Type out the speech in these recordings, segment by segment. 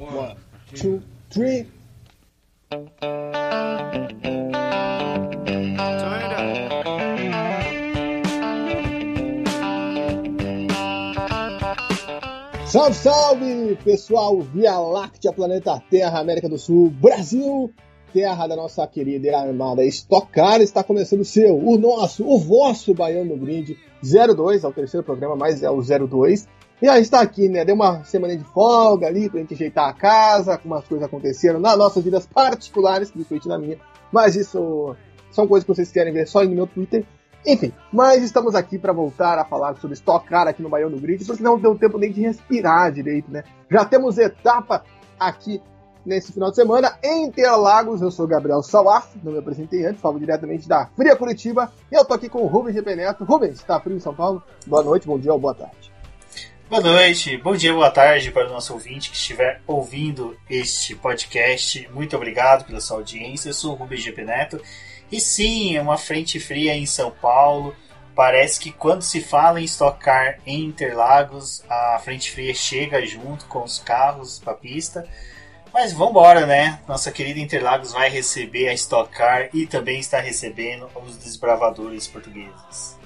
One, two, three. Salve, salve, pessoal! Via Láctea, Planeta Terra, América do Sul, Brasil, terra da nossa querida e amada Stock Car, está começando o seu, o nosso, o vosso Baiano Brinde 02, é o terceiro programa, mas é o 02. E aí está aqui, né? Deu uma semana de folga ali pra gente ajeitar a casa, com umas coisas aconteceram nas nossas vidas particulares, principalmente na minha. Mas isso são coisas que vocês querem ver só no meu Twitter. Enfim, mas estamos aqui para voltar a falar sobre Stock Car aqui no Baião do Grid, porque não deu tempo nem de respirar direito, né? Já temos etapa aqui nesse final de semana em Interlagos. Eu sou Gabriel Salaf, não me apresentei antes, falo diretamente da Fria Curitiba. E eu tô aqui com o Rubens GP Neto. Rubens, tá frio em São Paulo? Boa noite, bom dia ou boa tarde. Boa noite, bom dia, boa tarde para o nosso ouvinte que estiver ouvindo este podcast. Muito obrigado pela sua audiência. Eu sou o Rubens GP Neto e sim, é uma frente fria em São Paulo. Parece que quando se fala em estocar em Interlagos, a frente fria chega junto com os carros para a pista. Mas vamos embora, né? Nossa querida Interlagos vai receber a Stock Car e também está recebendo os desbravadores portugueses.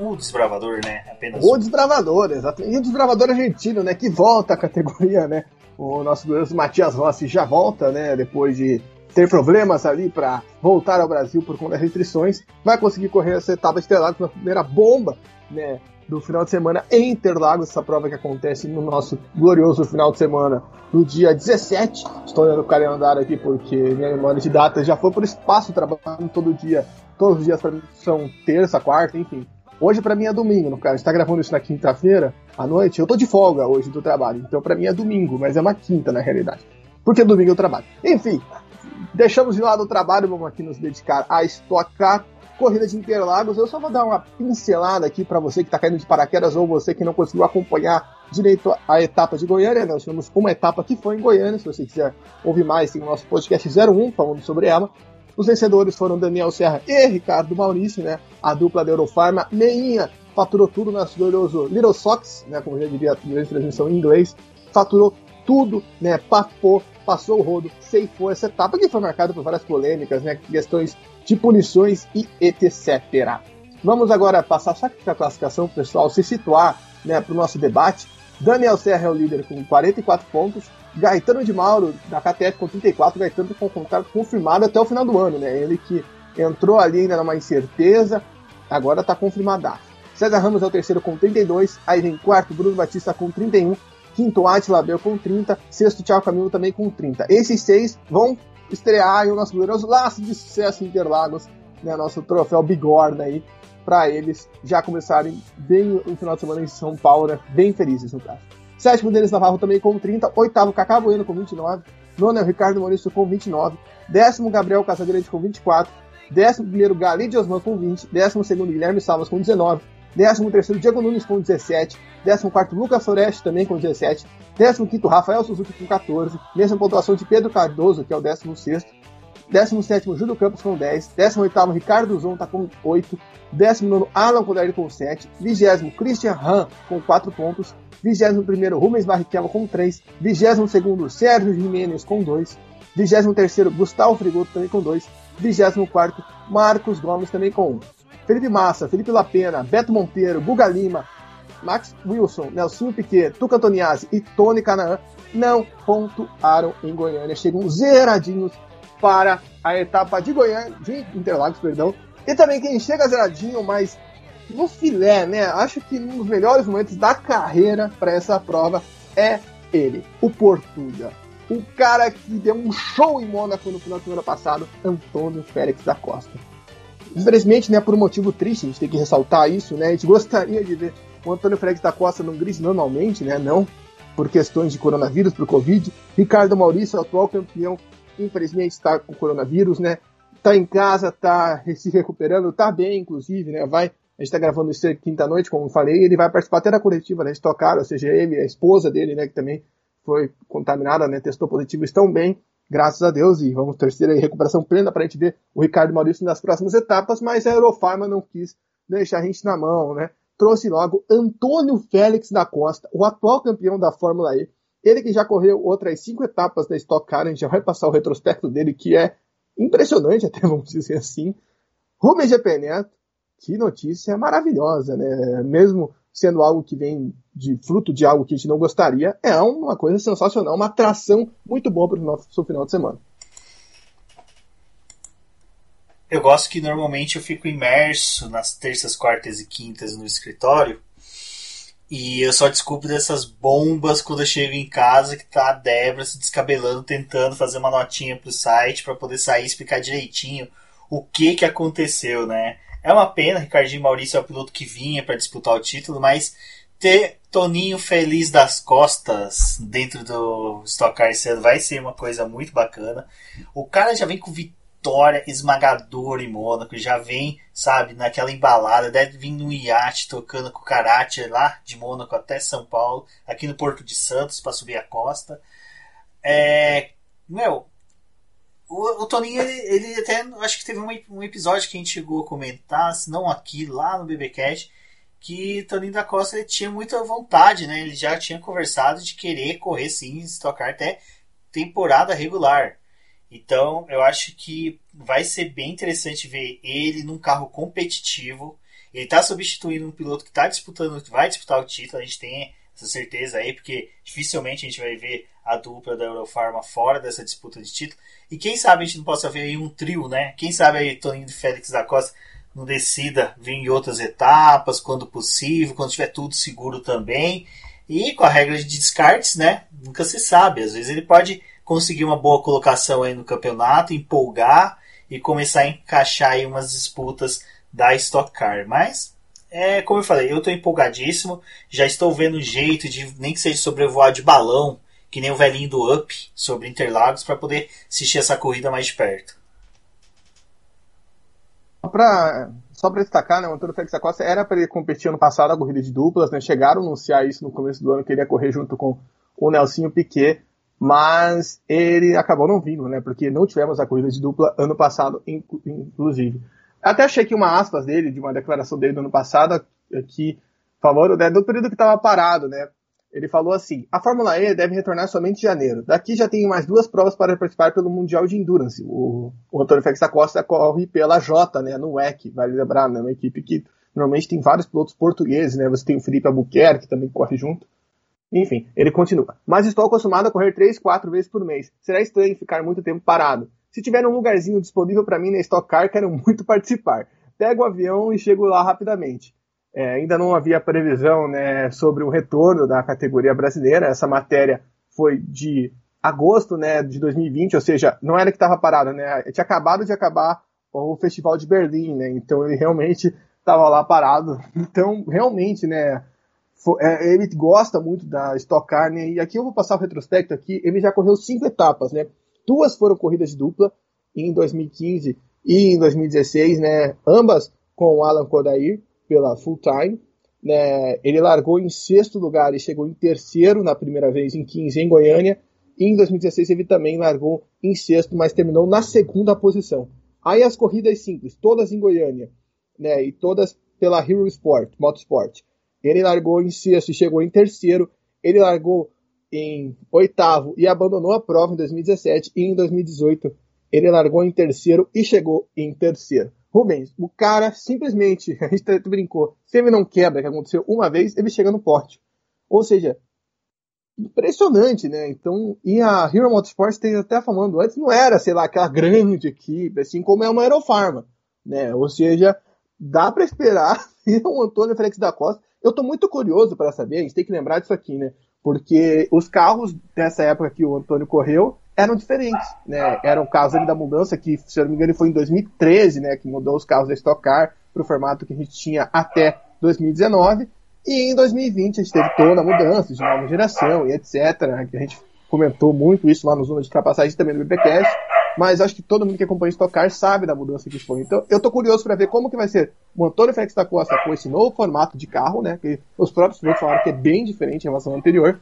O desbravador, né? Apenas o desbravador, exatamente. E o desbravador argentino, né? Que volta à categoria, né? O nosso glorioso Matias Rossi já volta, né? Depois de ter problemas ali para voltar ao Brasil por conta das restrições, vai conseguir correr essa etapa Interlagos na primeira bomba, né? Do final de semana em Interlagos, essa prova que acontece no nosso glorioso final de semana, no dia 17. Estou olhando o calendário aqui porque minha memória de data já foi por espaço trabalhando todo dia. Todos os dias são terça, quarta, enfim. Hoje para mim é domingo, no caso, está gravando isso na quinta-feira à noite. Eu tô de folga hoje do trabalho, então para mim é domingo, mas é uma quinta na realidade. Porque domingo eu trabalho. Enfim, deixamos de lado o trabalho, vamos aqui nos dedicar a estocar corrida de Interlagos. Eu só vou dar uma pincelada aqui para você que está caindo de paraquedas ou você que não conseguiu acompanhar direito a etapa de Goiânia. Nós tivemos uma etapa que foi em Goiânia. Se você quiser ouvir mais, tem o nosso podcast 01 falando sobre ela. Os vencedores foram Daniel Serra e Ricardo Maurício, né? A dupla da Eurofarma. Meinha faturou tudo nosso glorioso Little Sox, né? Como já diria a transmissão em inglês. Faturou tudo, né? Papou, passou o rodo, ceifou essa etapa que foi marcada por várias polêmicas, né? Questões de punições e etc. Vamos agora passar só a classificação, pessoal, se situar né, para o nosso debate. Daniel Serra é o líder com 44 pontos, Gaetano de Mauro da KTF com 34, Gaetano com contrato confirmado até o final do ano, né? Ele que entrou ali ainda numa incerteza, agora está confirmado. César Ramos é o terceiro com 32, aí vem quarto Bruno Batista com 31, quinto Atila Abel com 30, sexto Thiago Camilo também com 30. Esses seis vão estrear o nosso glorioso laço de sucesso Interlagos, né, nosso troféu Bigorna aí, para eles já começarem bem o final de semana em São Paulo, né, bem felizes no caso. Sétimo Denis Navarro também com 30, oitavo Cacá Bueno com 29, nono é Ricardo Maurício com 29, décimo Gabriel Casagrande com 24, décimo primeiro Galide Osman com 20, décimo segundo Guilherme Salvas com 19, 13º Diego Nunes com 17, 14º Lucas Foreste também com 17, 15º Rafael Suzuki com 14, mesma pontuação de Pedro Cardoso, que é o 16º, 17º Júlio Campos com 10, 18º Ricardo Zon tá com 8, 19º Alan Codelli com 7, 20º Christian Han com 4 pontos, 21º Rubens Barrichello com 3, 22º Sérgio Jimenez com 2, 23º Gustavo Frigoto também com 2, 24º Marcos Gomes também com 1. Felipe Massa, Felipe Lapena, Beto Monteiro, Guga Lima, Max Wilson, Nelson Piquet, Tuca Antoniazzi e Tony Canaan não pontuaram em Goiânia. Chegam zeradinhos para a etapa de Goiânia, de Interlagos, perdão. E também quem chega zeradinho, mas no filé, né? Acho que um dos melhores momentos da carreira para essa prova é ele, o Portuga. O cara que deu um show em Mônaco no final do ano passado, Antônio Félix da Costa. Infelizmente, né, por um motivo triste, a gente tem que ressaltar isso, né? A gente gostaria de ver o Antônio Félix da Costa no grid normalmente, né? Não por questões de coronavírus, por Covid. Ricardo Maurício, atual campeão, infelizmente está com coronavírus, né? Tá em casa, tá se recuperando, tá bem, inclusive, né? Vai, a gente tá gravando isso quinta-noite, como eu falei, ele vai participar até da coletiva, né? Estocar, ou seja, ele, a esposa dele, né? Que também foi contaminada, né? Testou positivo, estão bem graças a Deus, e vamos torcer aí recuperação plena para a gente ver o Ricardo Maurício nas próximas etapas, mas a Eurofarma não quis deixar a gente na mão, né? Trouxe logo Antônio Félix da Costa, o atual campeão da Fórmula E, Ele que já correu outras cinco etapas da Stock Car, a gente já vai passar o retrospecto dele, que é impressionante, até vamos dizer assim. Rubens GP Neto, que notícia maravilhosa, né? Mesmo sendo algo que vem de fruto de algo que a gente não gostaria, é uma coisa sensacional, uma atração muito boa para o nosso final de semana. Eu gosto que normalmente eu fico imerso nas terças, quartas e quintas no escritório e eu só desculpo dessas bombas quando eu chego em casa que tá a Débora se descabelando, tentando fazer uma notinha pro site para poder sair e explicar direitinho o que que aconteceu, né? É uma pena, Ricardinho Maurício é o piloto que vinha para disputar o título, mas ter Toninho feliz das costas dentro do Stock Car vai ser uma coisa muito bacana. O cara já vem com vitória vitória esmagadora em Mônaco, já vem, sabe, naquela embalada, deve vir no iate tocando com o karate lá de Mônaco até São Paulo, aqui no Porto de Santos para subir a costa. É, meu, o, o Toninho, ele, ele, até, acho que teve um, um, episódio que a gente chegou a comentar, se não aqui, lá no BBcast, que Toninho da Costa ele tinha muita vontade, né? Ele já tinha conversado de querer correr sim, estocar até temporada regular. Então, eu acho que vai ser bem interessante ver ele num carro competitivo. Ele está substituindo um piloto que está disputando, vai disputar o título, a gente tem essa certeza aí, porque dificilmente a gente vai ver a dupla da Eurofarma fora dessa disputa de título. E quem sabe a gente não possa ver aí um trio, né? Quem sabe aí Toninho e Félix da Costa não decida vir em outras etapas, quando possível, quando tiver tudo seguro também. E com a regra de descartes, né? Nunca se sabe. Às vezes ele pode conseguir uma boa colocação aí no campeonato, empolgar e começar a encaixar aí umas disputas da Stock Car. Mas, é, como eu falei, eu estou empolgadíssimo, já estou vendo jeito de, nem que seja sobrevoar de balão, que nem o velhinho do Up, sobre Interlagos, para poder assistir essa corrida mais de perto. Pra, só para destacar, né, o Antônio Félix da Costa era para ele competir ano passado a corrida de duplas, né, chegaram a anunciar isso no começo do ano, que ele ia correr junto com o Nelsinho Piquet, mas ele acabou não vindo, né? Porque não tivemos a corrida de dupla ano passado, inclusive. Até achei que uma aspas dele, de uma declaração dele do ano passado, que falou né, do período que estava parado, né? Ele falou assim: a Fórmula E deve retornar somente em janeiro. Daqui já tem mais duas provas para participar pelo Mundial de Endurance. O, o Antônio Félix da Costa corre pela J, né? No WEC, vale lembrar, né? Uma equipe que normalmente tem vários pilotos portugueses, né? Você tem o Felipe Albuquerque, que também corre junto. Enfim, ele continua. Mas estou acostumado a correr 3, 4 vezes por mês. Será estranho ficar muito tempo parado. Se tiver um lugarzinho disponível para mim na Stock Car, quero muito participar. Pego o avião e chego lá rapidamente. É, ainda não havia previsão né, sobre o retorno da categoria brasileira. Essa matéria foi de agosto né, de 2020, ou seja, não era que estava parado, né? Tinha acabado de acabar o Festival de Berlim, né? Então ele realmente estava lá parado. Então, realmente, né? É, ele gosta muito da Stock Car, né? E aqui eu vou passar o retrospecto aqui. Ele já correu cinco etapas, né? Duas foram corridas de dupla em 2015 e em 2016, né? Ambas com o Alan Kodair pela Full Time. Né? Ele largou em sexto lugar e chegou em terceiro na primeira vez em 15 em Goiânia. E em 2016 ele também largou em sexto, mas terminou na segunda posição. Aí as corridas simples, todas em Goiânia, né? E todas pela Hero Sport, Motorsport. Ele largou em sexto e chegou em terceiro. Ele largou em oitavo e abandonou a prova em 2017. E em 2018 ele largou em terceiro e chegou em terceiro. Rubens, o cara simplesmente, a gente brincou, se ele não quebra, que aconteceu uma vez, ele chega no porte. Ou seja, impressionante, né? Então, e a Hero Motorsports tem até falando, antes não era, sei lá, aquela grande equipe, assim como é uma Aerofarma, né? Ou seja, dá para esperar o Antônio Félix da Costa eu estou muito curioso para saber, a gente tem que lembrar disso aqui, né? Porque os carros dessa época que o Antônio correu eram diferentes, né? Eram carros ali da mudança que, se eu não me engano, foi em 2013, né? Que mudou os carros da Stock Car para o formato que a gente tinha até 2019. E em 2020 a gente teve toda a mudança de nova geração e etc. Né? Que a gente comentou muito isso lá no Zona de Ultrapassagem também no BBcast mas acho que todo mundo que acompanha Stock Car sabe da mudança que foi. Então, eu tô curioso para ver como que vai ser o Antônio Félix da Costa com esse novo formato de carro, né? Que os próprios pilotos falaram que é bem diferente em relação ao anterior,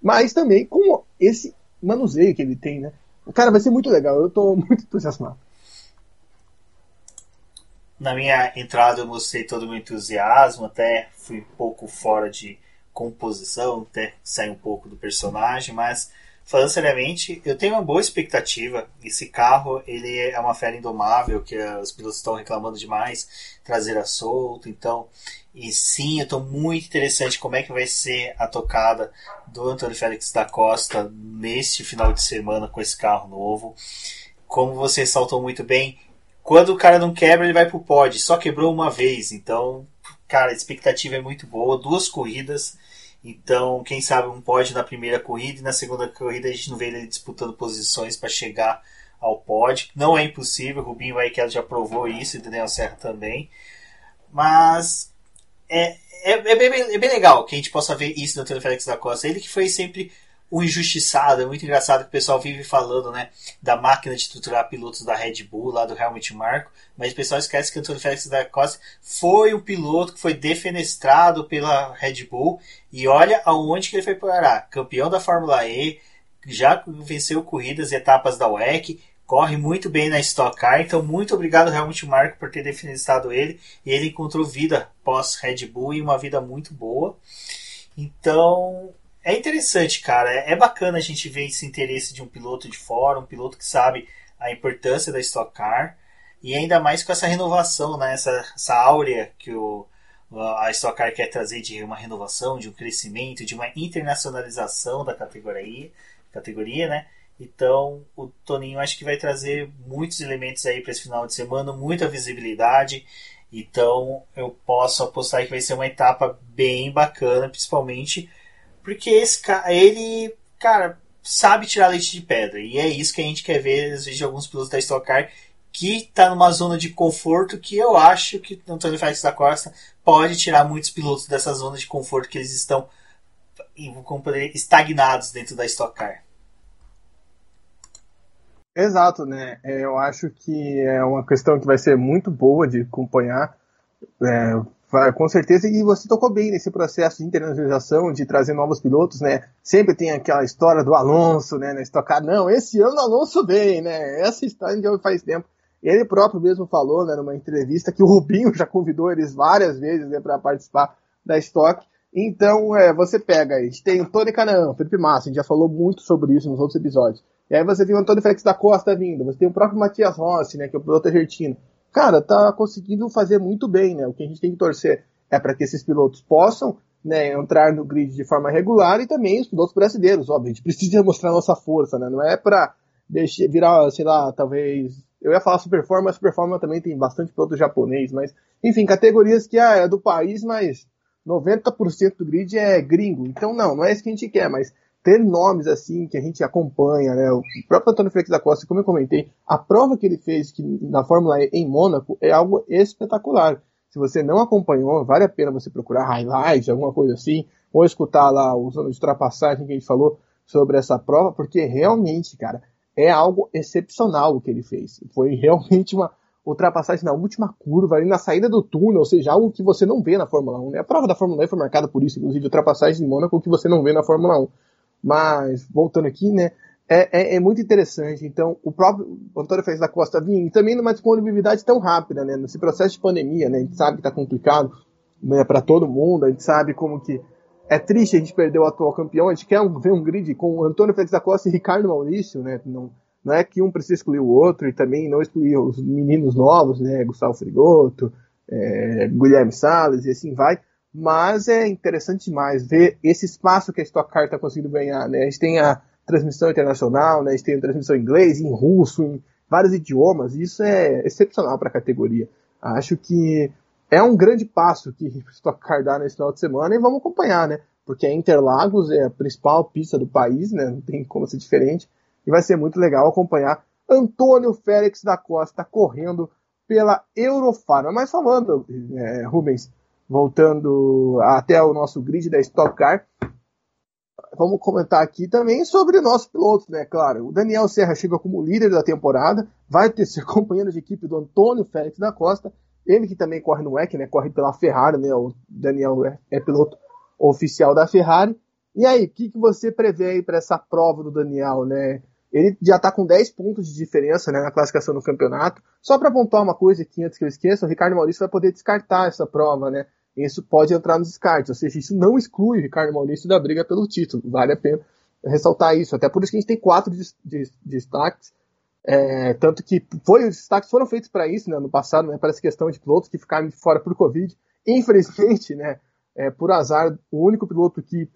mas também com esse manuseio que ele tem, né? O cara vai ser muito legal, eu tô muito entusiasmado. Na minha entrada eu mostrei todo o meu entusiasmo, até fui um pouco fora de composição, até sai um pouco do personagem, mas falando seriamente, eu tenho uma boa expectativa. Esse carro, ele é uma fera indomável, que os pilotos estão reclamando demais, traseira solta, então... E sim, eu estou muito interessante como é que vai ser a tocada do Antônio Félix da Costa neste final de semana com esse carro novo. Como você saltou muito bem, quando o cara não quebra, ele vai pro pod. Só quebrou uma vez, então, cara, a expectativa é muito boa. Duas corridas, então, quem sabe um pódio na primeira corrida e na segunda corrida a gente não vê ele disputando posições para chegar ao pódio. Não é impossível, o Rubinho Barrichello já provou isso e Daniel Serra também. Mas é, é, é, bem, é bem legal que a gente possa ver isso no Antônio Félix da Costa. Ele que foi sempre o injustiçado. É muito engraçado que o pessoal vive falando, né, da máquina de estruturar pilotos da Red Bull, lá do Helmut Marko, mas o pessoal esquece que Antônio Félix da Costa foi um piloto que foi defenestrado pela Red Bull e olha aonde que ele foi parar. Campeão da Fórmula E, já venceu corridas e etapas da WEC, corre muito bem na Stock Car, então muito obrigado Helmut Marko por ter defenestrado ele e ele encontrou vida pós Red Bull e uma vida muito boa. Então, é interessante, cara. É, é bacana a gente ver esse interesse de um piloto de fora, um piloto que sabe a importância da Stock Car. E ainda mais com essa renovação, né? essa, essa áurea que o, a Stock Car quer trazer de uma renovação, de um crescimento, de uma internacionalização da categoria, categoria né? Então, o Toninho acho que vai trazer muitos elementos aí para esse final de semana, muita visibilidade. Então, eu posso apostar que vai ser uma etapa bem bacana, principalmente porque esse cara, ele, cara, sabe tirar leite de pedra. E é isso que a gente quer ver, às vezes, de alguns pilotos da Stock Car, que tá numa zona de conforto que eu acho que Antônio Félix da Costa pode tirar muitos pilotos dessa zona de conforto que eles estão estagnados dentro da Stock Car. Exato, né? É, eu acho que é uma questão que vai ser muito boa de acompanhar. É, com certeza, e você tocou bem nesse processo de internacionalização, de trazer novos pilotos, né? Sempre tem aquela história do Alonso, né? Na estocar, não, esse ano o Alonso vem, né? Essa história já faz tempo. Ele próprio mesmo falou, né, numa entrevista, que o Rubinho já convidou eles várias vezes né, para participar da Stock. Então, é, você pega, a gente tem o Tony Canaan, Felipe Massa, a gente já falou muito sobre isso nos outros episódios. E aí você tem o Antônio Félix da Costa vindo, você tem o próprio Matias Rossi, né, que é o piloto argentino cara, tá conseguindo fazer muito bem, né? O que a gente tem que torcer é para que esses pilotos possam né, entrar no grid de forma regular e também os pilotos brasileiros, óbvio, a gente precisa mostrar nossa força, né? Não é para deixar virar, sei lá, talvez eu ia falar Superforma, mas Superforma também tem bastante piloto japonês, mas enfim, categorias que ah, é do país, mas 90% do grid é gringo. Então não, não é isso que a gente quer, mas ter nomes assim que a gente acompanha, né? O próprio Antônio Félix da Costa, como eu comentei, a prova que ele fez que, na Fórmula E em Mônaco é algo espetacular. Se você não acompanhou, vale a pena você procurar highlights, alguma coisa assim, ou escutar lá os anos de ultrapassagem que a gente falou sobre essa prova, porque realmente, cara, é algo excepcional o que ele fez. Foi realmente uma ultrapassagem na última curva, ali na saída do túnel, ou seja, algo que você não vê na Fórmula 1. Né? A prova da Fórmula E foi marcada por isso, inclusive ultrapassagem em Mônaco que você não vê na Fórmula 1. Mas, voltando aqui, né? É, é, é, muito interessante. Então, o próprio Antônio Félix da Costa vinha, e também numa disponibilidade tão rápida, né? Nesse processo de pandemia, né? A gente sabe que está complicado né, para todo mundo, a gente sabe como que é triste a gente perder o atual campeão, a gente quer ver um grid com Antônio Félix da Costa e Ricardo Maurício, né? Não, não é que um precisa excluir o outro, e também não excluir os meninos novos, né? Gustavo Frigoto, é, Guilherme Salles, e assim vai mas é interessante demais ver esse espaço que a Stock Car está conseguindo ganhar. Né? A gente tem a transmissão internacional, né? a gente tem a transmissão em inglês, em russo, em vários idiomas, isso é excepcional para a categoria. Acho que é um grande passo que a Stock Car dá nesse final de semana e vamos acompanhar, né? Porque a Interlagos é a principal pista do país, né? Não tem como ser diferente. E vai ser muito legal acompanhar Antônio Félix da Costa correndo pela Eurofarma. Mas falando, é, Rubens, voltando até o nosso grid da Stock Car, vamos comentar aqui também sobre nossos pilotos, né? Claro, o Daniel Serra chega como líder da temporada, vai ter ser companheiro de equipe do Antônio Félix da Costa, ele que também corre no WEC, né? Corre pela Ferrari, né? O Daniel é, é piloto oficial da Ferrari. E aí, o que, que você prevê aí para essa prova do Daniel, né? Ele já está com 10 pontos de diferença né, na classificação do campeonato. Só para pontuar uma coisa aqui antes que eu esqueça, o Ricardo Maurício vai poder descartar essa prova, né? Isso pode entrar nos descartes. Ou seja, isso não exclui o Ricardo Maurício da briga pelo título. Vale a pena ressaltar isso. Até por isso que a gente tem quatro destaques. É, tanto que foi, os destaques foram feitos para isso né, no passado, né, para essa questão de pilotos que ficaram fora por Covid. Infelizmente, né, é, por azar, o único piloto que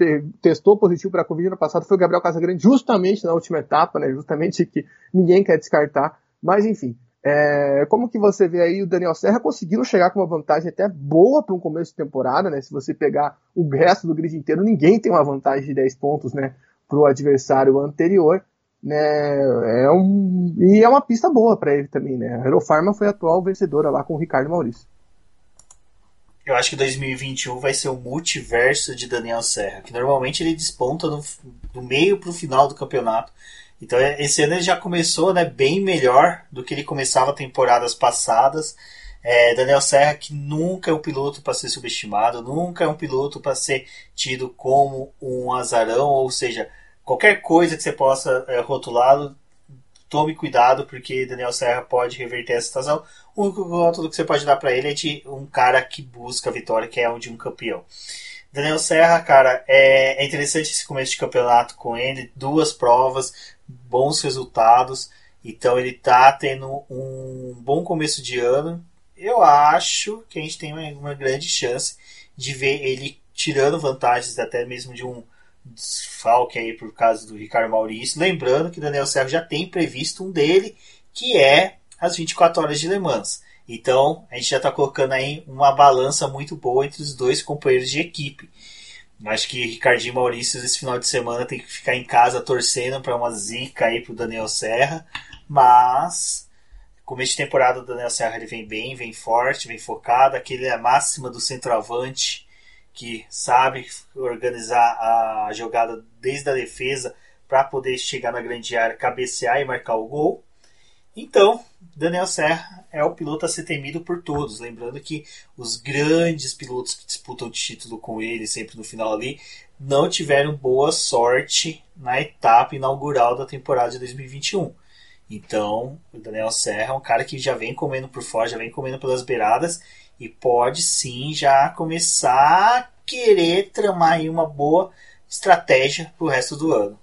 testou positivo para Covid no passado foi o Gabriel Casagrande, justamente na última etapa, né, justamente que ninguém quer descartar. Mas enfim, é, como que você vê aí o Daniel Serra conseguindo chegar com uma vantagem até boa para um começo de temporada, né? Se você pegar o resto do grid inteiro, ninguém tem uma vantagem de 10 pontos, né? Para o adversário anterior, né? É um, e é uma pista boa para ele também, né? A Aerofarma foi a atual vencedora lá com o Ricardo Maurício. Eu acho que 2021 vai ser o multiverso de Daniel Serra, que normalmente ele desponta no, do meio para o final do campeonato. Então esse ano ele já começou né, bem melhor do que ele começava temporadas passadas. É, Daniel Serra que nunca é um piloto para ser subestimado, nunca é um piloto para ser tido como um azarão, ou seja, qualquer coisa que você possa é, rotulá-lo, tome cuidado porque Daniel Serra pode reverter essa situação. O único rótulo que você pode dar para ele é de um cara que busca a vitória, que é o de um campeão. Daniel Serra, cara, é, é interessante esse começo de campeonato com ele, duas provas, bons resultados. Então ele tá tendo um bom começo de ano. Eu acho que a gente tem uma, uma grande chance de ver ele tirando vantagens até mesmo de um desfalque aí por causa do Ricardo Maurício. Lembrando que Daniel Serra já tem previsto um dele, que é as 24 horas de Le Mans. Então a gente já está colocando aí uma balança muito boa entre os dois companheiros de equipe. Acho que Ricardinho Maurício esse final de semana tem que ficar em casa torcendo para uma zica aí pro Daniel Serra. Mas começo de temporada do Daniel Serra ele vem bem, vem forte, vem focado. Aquele é a máxima do centroavante que sabe organizar a jogada desde a defesa para poder chegar na grande área, cabecear e marcar o gol. Então, Daniel Serra é o piloto a ser temido por todos. Lembrando que os grandes pilotos que disputam o título com ele, sempre no final ali, não tiveram boa sorte na etapa inaugural da temporada de 2021. Então, o Daniel Serra é um cara que já vem comendo por fora, já vem comendo pelas beiradas e pode sim já começar a querer tramar aí uma boa estratégia para o resto do ano.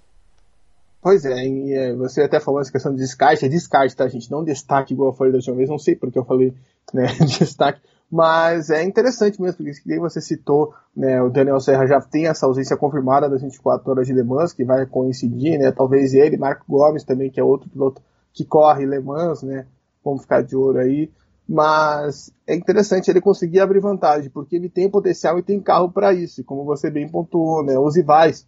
Pois é, é, você até falou essa questão de descarte, é descarte, tá, gente? Não destaque igual eu falei da última vez, não sei porque eu falei né, destaque, mas é interessante mesmo, porque que você citou, né, o Daniel Serra já tem essa ausência confirmada das 24 horas de Le Mans, que vai coincidir, né? Talvez ele, Marco Gomes também, que é outro piloto que corre Le Mans, né? Vamos ficar de ouro aí. Mas é interessante ele conseguir abrir vantagem, porque ele tem potencial e tem carro para isso, como você bem pontuou, né? Os rivais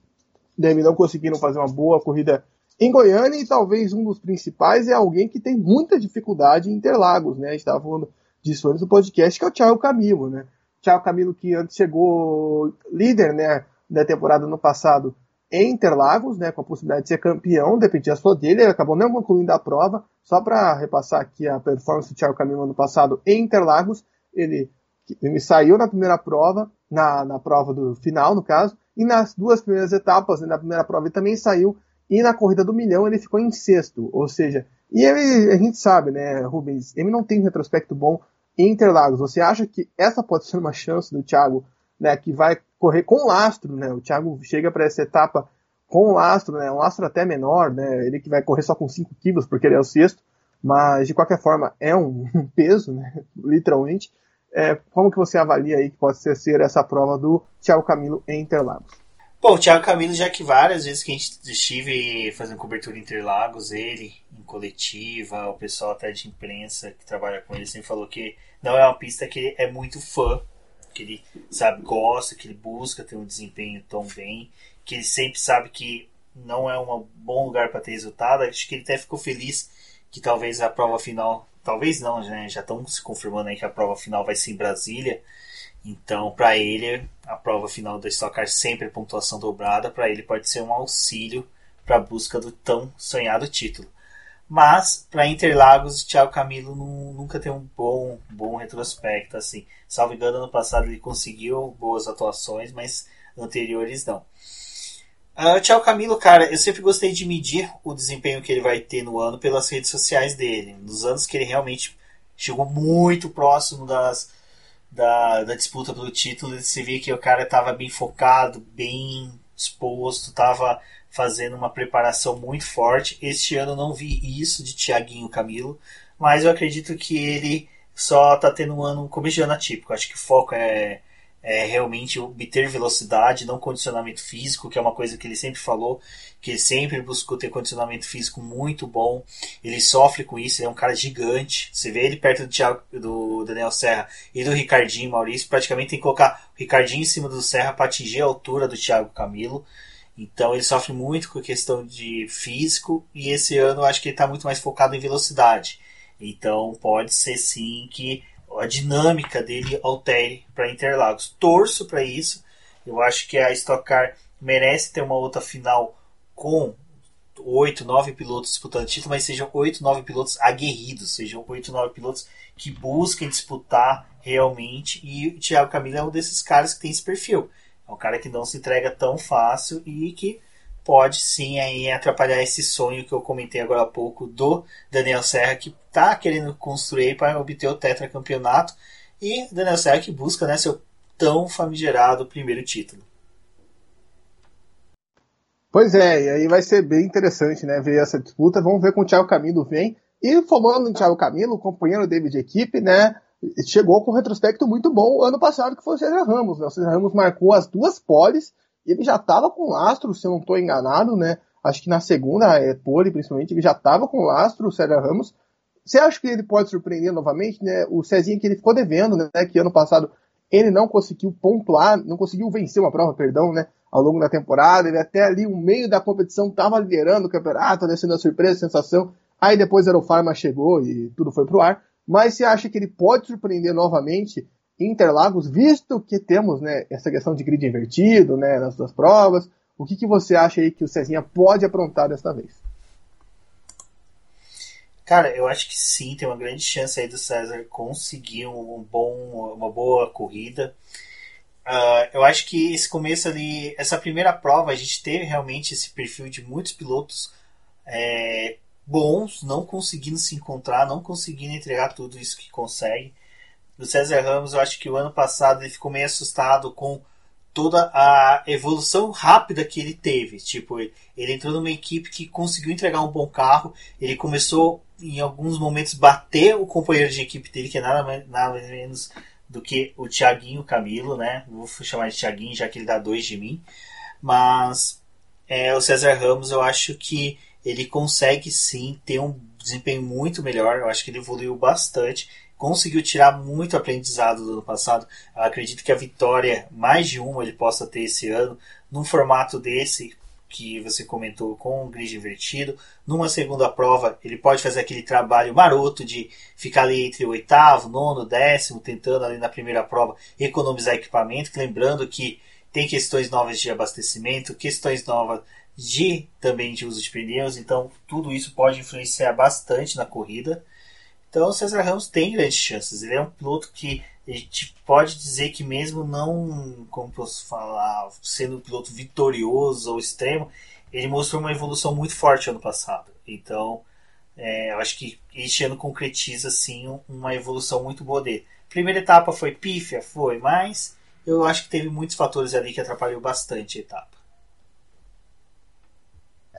Demi não conseguiram fazer uma boa corrida em Goiânia e talvez um dos principais é alguém que tem muita dificuldade em Interlagos, né? A gente estava falando disso antes do podcast, que é o Thiago Camilo, né? Thiago Camilo que antes chegou líder, né, da temporada no passado em Interlagos, né, com a possibilidade de ser campeão, dependia só dele, ele acabou não concluindo a prova, só para repassar aqui a performance do Thiago Camilo ano passado em Interlagos, ele, ele saiu na primeira prova, na, na prova do final, no caso, e nas duas primeiras etapas, né, na primeira prova ele também saiu, e na corrida do milhão ele ficou em sexto. Ou seja, e ele, a gente sabe, né, Rubens, ele não tem um retrospecto bom em Interlagos. Você acha que essa pode ser uma chance do Thiago, né, que vai correr com lastro, né? O Thiago chega para essa etapa com lastro, né, um lastro até menor, né? Ele que vai correr só com 5 quilos porque ele é o sexto, mas de qualquer forma é um, peso, né, literalmente. É, como que você avalia aí que pode ser, ser essa prova do Thiago Camilo em Interlagos? Bom, o Thiago Camilo, já que várias vezes que a gente estive fazendo cobertura em Interlagos, ele, em coletiva, o pessoal até de imprensa que trabalha com ele sempre falou que não é uma pista que é muito fã, que ele sabe, gosta, que ele busca ter um desempenho tão bem, que ele sempre sabe que não é um bom lugar para ter resultado. Acho que ele até ficou feliz que talvez a prova final Talvez não, né? Já estão se confirmando aí que a prova final vai ser em Brasília. Então, para ele, a prova final da Stock Car sempre é pontuação dobrada. Para ele, pode ser um auxílio para a busca do tão sonhado título. Mas, para Interlagos, Thiago Camilo não, nunca tem um bom, bom retrospecto. assim. Salvo engano, ano passado ele conseguiu boas atuações, mas anteriores não. Uh, Thiago Camilo, cara, eu sempre gostei de medir o desempenho que ele vai ter no ano pelas redes sociais dele. Nos anos que ele realmente chegou muito próximo das da, da disputa pelo título, você vê que o cara estava bem focado, bem exposto, estava fazendo uma preparação muito forte. Este ano não vi isso de Thiaguinho Camilo, mas eu acredito que ele só está tendo um ano, começo de ano atípico. Acho que o foco é é, realmente obter velocidade, não condicionamento físico, que é uma coisa que ele sempre falou, que ele sempre buscou ter condicionamento físico muito bom. Ele sofre com isso, ele é um cara gigante. Você vê ele perto do, Thiago, do Daniel Serra e do Ricardinho Maurício, praticamente tem que colocar o Ricardinho em cima do Serra para atingir a altura do Thiago Camilo. Então ele sofre muito com a questão de físico e esse ano eu acho que ele está muito mais focado em velocidade. Então pode ser sim que a dinâmica dele altere para Interlagos. Torço para isso. Eu acho que a Stock Car merece ter uma outra final com oito, nove pilotos disputando título, mas sejam oito, nove pilotos aguerridos, sejam oito, nove pilotos que busquem disputar realmente. E o Thiago Camilo é um desses caras que tem esse perfil. É um cara que não se entrega tão fácil e que pode sim aí atrapalhar esse sonho que eu comentei agora há pouco do Daniel Serra, que está querendo construir para obter o tetracampeonato, e Daniel Serra que busca né, seu tão famigerado primeiro título. Pois é, e aí vai ser bem interessante né, ver essa disputa. Vamos ver como o Thiago Camilo vem. E falando em Thiago Camilo, companheiro dele de equipe, né, chegou com um retrospecto muito bom ano passado, que foi o César Ramos. Né? O César Ramos marcou as duas poles ele já estava com lastro, se eu não estou enganado, né? Acho que na segunda é, pole, principalmente, ele já estava com lastro, o Sérgio Ramos. Você acha que ele pode surpreender novamente, né? O Cezinha que ele ficou devendo, né? Que ano passado ele não conseguiu pontuar, não conseguiu vencer uma prova, perdão, né? Ao longo da temporada, ele até ali, o meio da competição, estava liderando o campeonato, descendo a surpresa, a sensação. Aí depois a Aerofarma chegou e tudo foi pro ar. Mas você acha que ele pode surpreender novamente Interlagos, visto que temos né, essa questão de grid invertido né, nas duas provas, o que, que você acha aí que o Cezinha pode aprontar desta vez? Cara, eu acho que sim, tem uma grande chance aí do César conseguir um bom, uma boa corrida. Uh, eu acho que esse começo ali, essa primeira prova, a gente teve realmente esse perfil de muitos pilotos é, bons, não conseguindo se encontrar, não conseguindo entregar tudo isso que consegue do César Ramos, eu acho que o ano passado ele ficou meio assustado com toda a evolução rápida que ele teve. Tipo, ele entrou numa equipe que conseguiu entregar um bom carro, ele começou em alguns momentos bater o companheiro de equipe dele, que é nada, nada menos do que o Thiaguinho Camilo, né? Vou chamar de Thiaguinho, já que ele dá dois de mim. Mas é, o César Ramos, eu acho que ele consegue sim ter um desempenho muito melhor. Eu acho que ele evoluiu bastante conseguiu tirar muito aprendizado do ano passado. Eu acredito que a vitória, mais de uma, ele possa ter esse ano, num formato desse que você comentou com o grid invertido. Numa segunda prova, ele pode fazer aquele trabalho maroto de ficar ali entre o oitavo, nono, décimo, tentando ali na primeira prova economizar equipamento. Lembrando que tem questões novas de abastecimento, questões novas de também de uso de pneus, então tudo isso pode influenciar bastante na corrida. Então o César Ramos tem grandes chances. Ele é um piloto que a gente pode dizer que mesmo não, como posso falar, sendo um piloto vitorioso ou extremo, ele mostrou uma evolução muito forte ano passado. Então, é, eu acho que este ano concretiza sim uma evolução muito boa dele. Primeira etapa foi pífia, foi, mas eu acho que teve muitos fatores ali que atrapalhou bastante a etapa.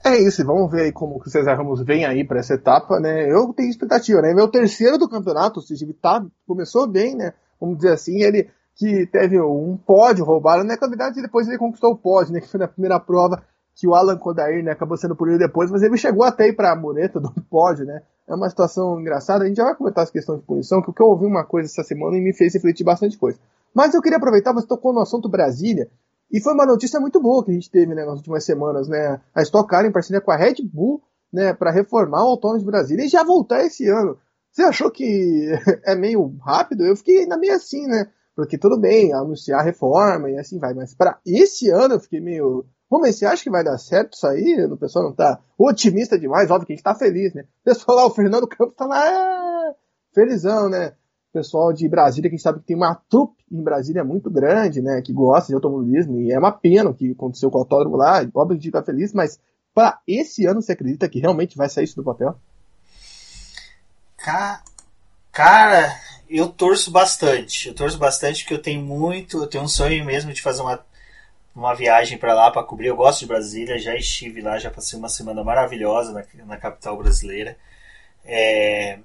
É isso, vamos ver aí como o César Ramos vem aí para essa etapa, né? Eu tenho expectativa, né? Meu terceiro do campeonato, o seja, tá, começou bem, né? Vamos dizer assim, ele que teve um pódio roubado, né? Na verdade, depois ele conquistou o pódio, né? Que foi na primeira prova que o Alan Kodair, né? Acabou sendo punido depois, mas ele chegou até ir para a mureta do pódio, né? É uma situação engraçada. A gente já vai comentar essa questão de punição, que eu ouvi uma coisa essa semana e me fez refletir bastante coisa. Mas eu queria aproveitar, você tocou no assunto Brasília, e foi uma notícia muito boa que a gente teve né, nas últimas semanas, né? A Stock Car em parceria com a Red Bull, né, para reformar o Autônomo de Brasília e já voltar esse ano. Você achou que é meio rápido? Eu fiquei ainda meio assim, né? Porque tudo bem, anunciar a reforma e assim vai, mas para esse ano eu fiquei meio. Mas você acha que vai dar certo isso aí? O pessoal não tá otimista demais, óbvio que a gente tá feliz, né? O pessoal lá, o Fernando Campos tá lá, é... felizão, né? Pessoal de Brasília, que sabe que tem uma trupe em Brasília muito grande, né, que gosta de automobilismo, e é uma pena o que aconteceu com o autódromo lá, que a gente fica feliz, mas para esse ano você acredita que realmente vai sair isso do papel? Cara, eu torço bastante. Eu torço bastante porque eu tenho muito, eu tenho um sonho mesmo de fazer uma, uma viagem para lá para cobrir. Eu gosto de Brasília, já estive lá, já passei uma semana maravilhosa na, na capital brasileira. É,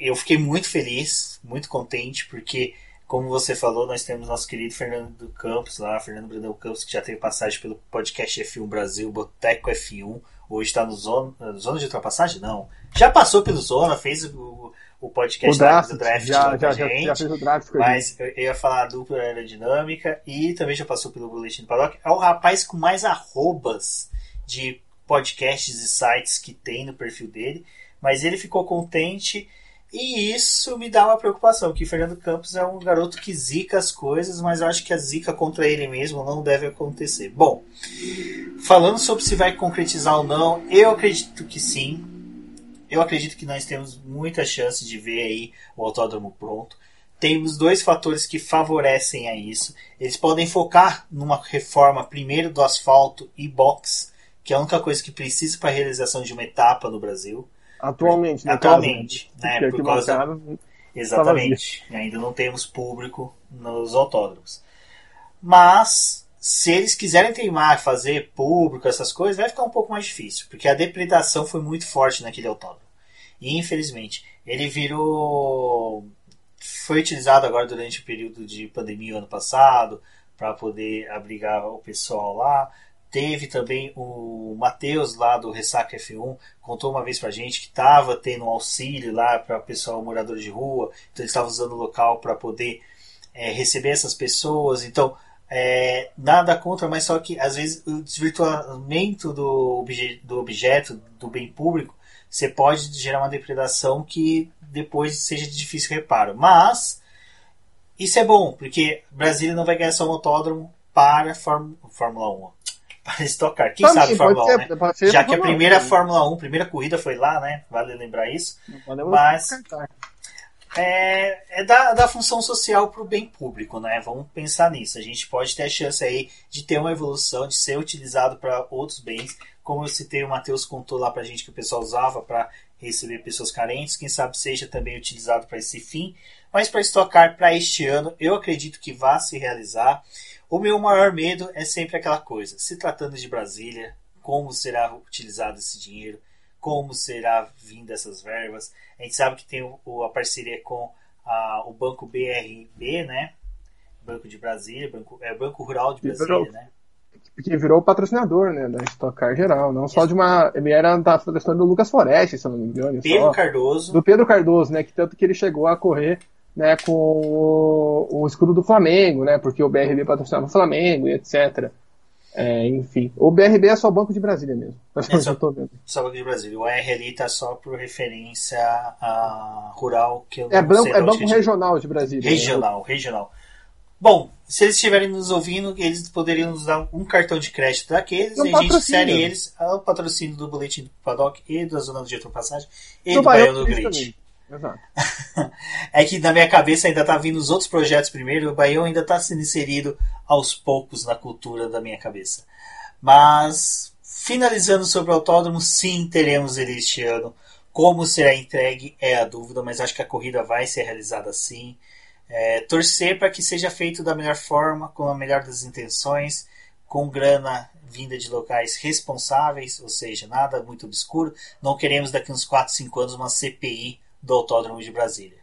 eu fiquei muito feliz, muito contente, porque, como você falou, nós temos nosso querido Fernando Campos lá, Fernando Brandão Campos, que já teve passagem pelo podcast F1 Brasil, Boteco F1. Hoje está no Zona, Zona de Ultrapassagem? Não. Já passou pelo Zona, fez o, o podcast o draft, do draft já, já, gente, já, fez o draft mas eu ia falar a dupla aerodinâmica e também já passou pelo Boletim do Paddock. É o rapaz com mais arrobas de podcasts e sites que tem no perfil dele, mas ele ficou contente e isso me dá uma preocupação, que Fernando Campos é um garoto que zica as coisas, mas eu acho que a zica contra ele mesmo não deve acontecer. Bom, falando sobre se vai concretizar ou não, eu acredito que sim. Eu acredito que nós temos muita chance de ver aí o autódromo pronto. Temos dois fatores que favorecem a isso. Eles podem focar numa reforma primeiro do asfalto e box, que é a única coisa que precisa para a realização de uma etapa no Brasil. Atualmente, né? Atualmente, caso, né? Por causa... Tá Exatamente. Ainda não temos público nos autódromos. Mas se eles quiserem teimar, fazer público, essas coisas, vai ficar um pouco mais difícil, porque a depredação foi muito forte naquele autódromo. E infelizmente, ele virou. Foi utilizado agora durante o período de pandemia ano passado, para poder abrigar o pessoal lá. Teve também o Matheus lá do Ressaca F1, contou uma vez pra gente que estava tendo um auxílio lá para pessoal morador de rua, então ele estava usando o local para poder é, receber essas pessoas. Então, é, nada contra, mas só que às vezes o desvirtuamento do, obje, do objeto, do bem público, você pode gerar uma depredação que depois seja de difícil reparo. Mas isso é bom, porque Brasília não vai ganhar só um autódromo para Fórmula 1. Para estocar. Quem sabe Fórmula 1, ser, né? Já que a primeira 1, Fórmula 1, primeira corrida foi lá, né? Vale lembrar isso. Mas é, é da, da função social para o bem público, né? Vamos pensar nisso. A gente pode ter a chance aí de ter uma evolução, de ser utilizado para outros bens. Como eu citei, o Matheus contou lá para a gente que o pessoal usava para receber pessoas carentes. Quem sabe seja também utilizado para esse fim. Mas para estocar para este ano, eu acredito que vá se realizar. O meu maior medo é sempre aquela coisa: se tratando de Brasília, como será utilizado esse dinheiro? Como será vindo essas verbas? A gente sabe que tem o, a parceria com a, o Banco BRB, né? Banco de Brasília, Banco, é Banco Rural de Brasília, né? Que virou patrocinador, né, da Stock Car geral, não só de uma, ele era da fundação do Lucas Foreste, se não me engano. Pedro só, Cardoso. Do Pedro Cardoso, né, que tanto que ele chegou a correr, né, com o, o escudo do Flamengo, né, porque o BRB patrocinava o Flamengo e etc. É, enfim, o BRB é só Banco de Brasília mesmo. É só, só Banco de Brasília. O R ali tá só por referência a rural que eu é, banco, é Banco Regional de Brasília. Regional, né? regional. Bom, se eles estiverem nos ouvindo, eles poderiam nos dar um cartão de crédito daqueles e, um e a gente insere eles ao patrocínio do Boletim do Paddock e da Zona de Ultrapassagem e do, do Baiano do Grid. é que na minha cabeça ainda tá vindo os outros projetos primeiro, o Baião ainda tá sendo inserido aos poucos na cultura da minha cabeça. Mas, finalizando sobre o autódromo, sim, teremos ele este ano. Como será entregue é a dúvida, mas acho que a corrida vai ser realizada sim. É, torcer para que seja feito da melhor forma, com a melhor das intenções, com grana vinda de locais responsáveis, ou seja, nada muito obscuro. Não queremos daqui uns 4, 5 anos uma CPI do Autódromo de Brasília.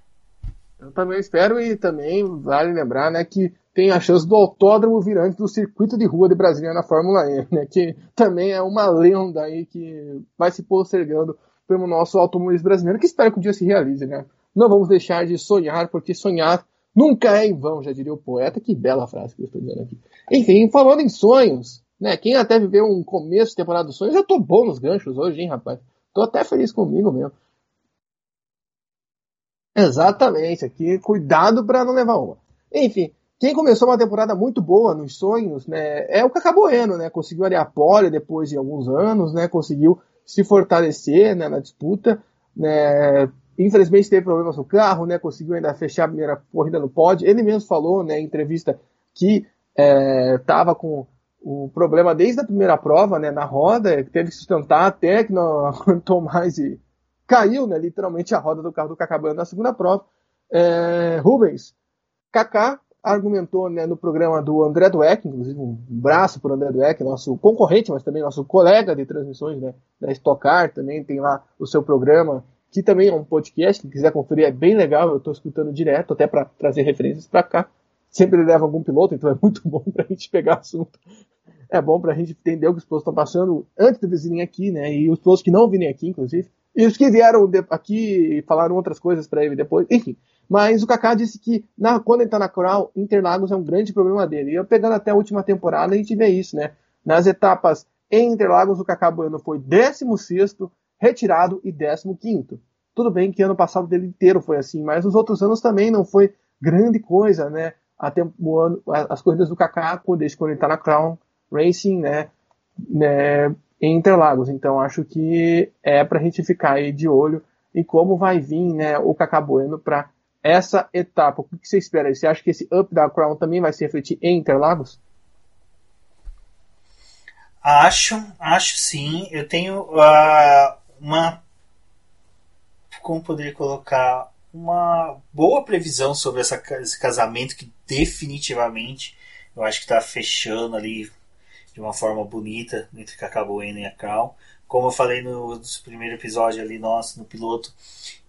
Eu também espero e também vale lembrar né, que tem a chance do autódromo vir antes do circuito de rua de Brasília na Fórmula E, né, que também é uma lenda aí que vai se postergando pelo nosso automobilismo brasileiro, que espero que um dia se realize. Né? Não vamos deixar de sonhar, porque sonhar nunca é em vão, já diria o poeta. Que bela frase que eu estou dizendo aqui. Enfim, falando em sonhos, né, quem até viveu um começo de temporada dos sonhos, eu tô bom nos ganchos hoje, hein, rapaz? Tô até feliz comigo mesmo. Exatamente, aqui cuidado para não levar uma. Enfim, quem começou uma temporada muito boa nos sonhos, né, é o Cacaboeno, né? Conseguiu ali a pole depois de alguns anos, né? Conseguiu se fortalecer né, na disputa, né? Infelizmente teve problemas no carro, né? Conseguiu ainda fechar a primeira corrida no pódio. Ele mesmo falou, né, em entrevista que estava é, com o problema desde a primeira prova, né, na roda, teve que sustentar até que não aguentou mais e caiu, né, literalmente, a roda do carro do Cacabana na segunda prova. É, Rubens, Kaká argumentou né, no programa do André Dueck, inclusive um braço para André Dueck, nosso concorrente, mas também nosso colega de transmissões né, da Stockcar, também tem lá o seu programa, que também é um podcast, quem quiser conferir é bem legal, eu estou escutando direto, até para trazer referências para cá. Sempre leva algum piloto, então é muito bom para a gente pegar assunto. É bom para a gente entender o que os pilotos estão passando antes de virem aqui, né? E os pilotos que não virem aqui, inclusive. E os que vieram aqui e falaram outras coisas para ele depois, enfim. Mas o Kaká disse que na, quando ele está na Coral, Interlagos é um grande problema dele. E eu pegando até a última temporada, a gente vê isso, né? Nas etapas em Interlagos, o Kaká Bueno foi 16 retirado e 15 Tudo bem que ano passado dele inteiro foi assim, mas nos outros anos também não foi grande coisa, né? Até o ano, as corridas do Kaká, desde quando ele está na Crown Racing, né? né? Em Interlagos. Então acho que é para a gente ficar aí de olho em como vai vir, né? O Kaká Bueno para essa etapa. O que você espera? Você acha que esse up da Crown também vai se refletir em Interlagos? Acho, acho sim. Eu tenho uh, uma. Como poderia colocar? Uma boa previsão sobre essa, esse casamento que definitivamente eu acho que está fechando ali de uma forma bonita entre Cacá Bueno e a Crown. Como eu falei no, no primeiro episódio ali nosso, no piloto,